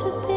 to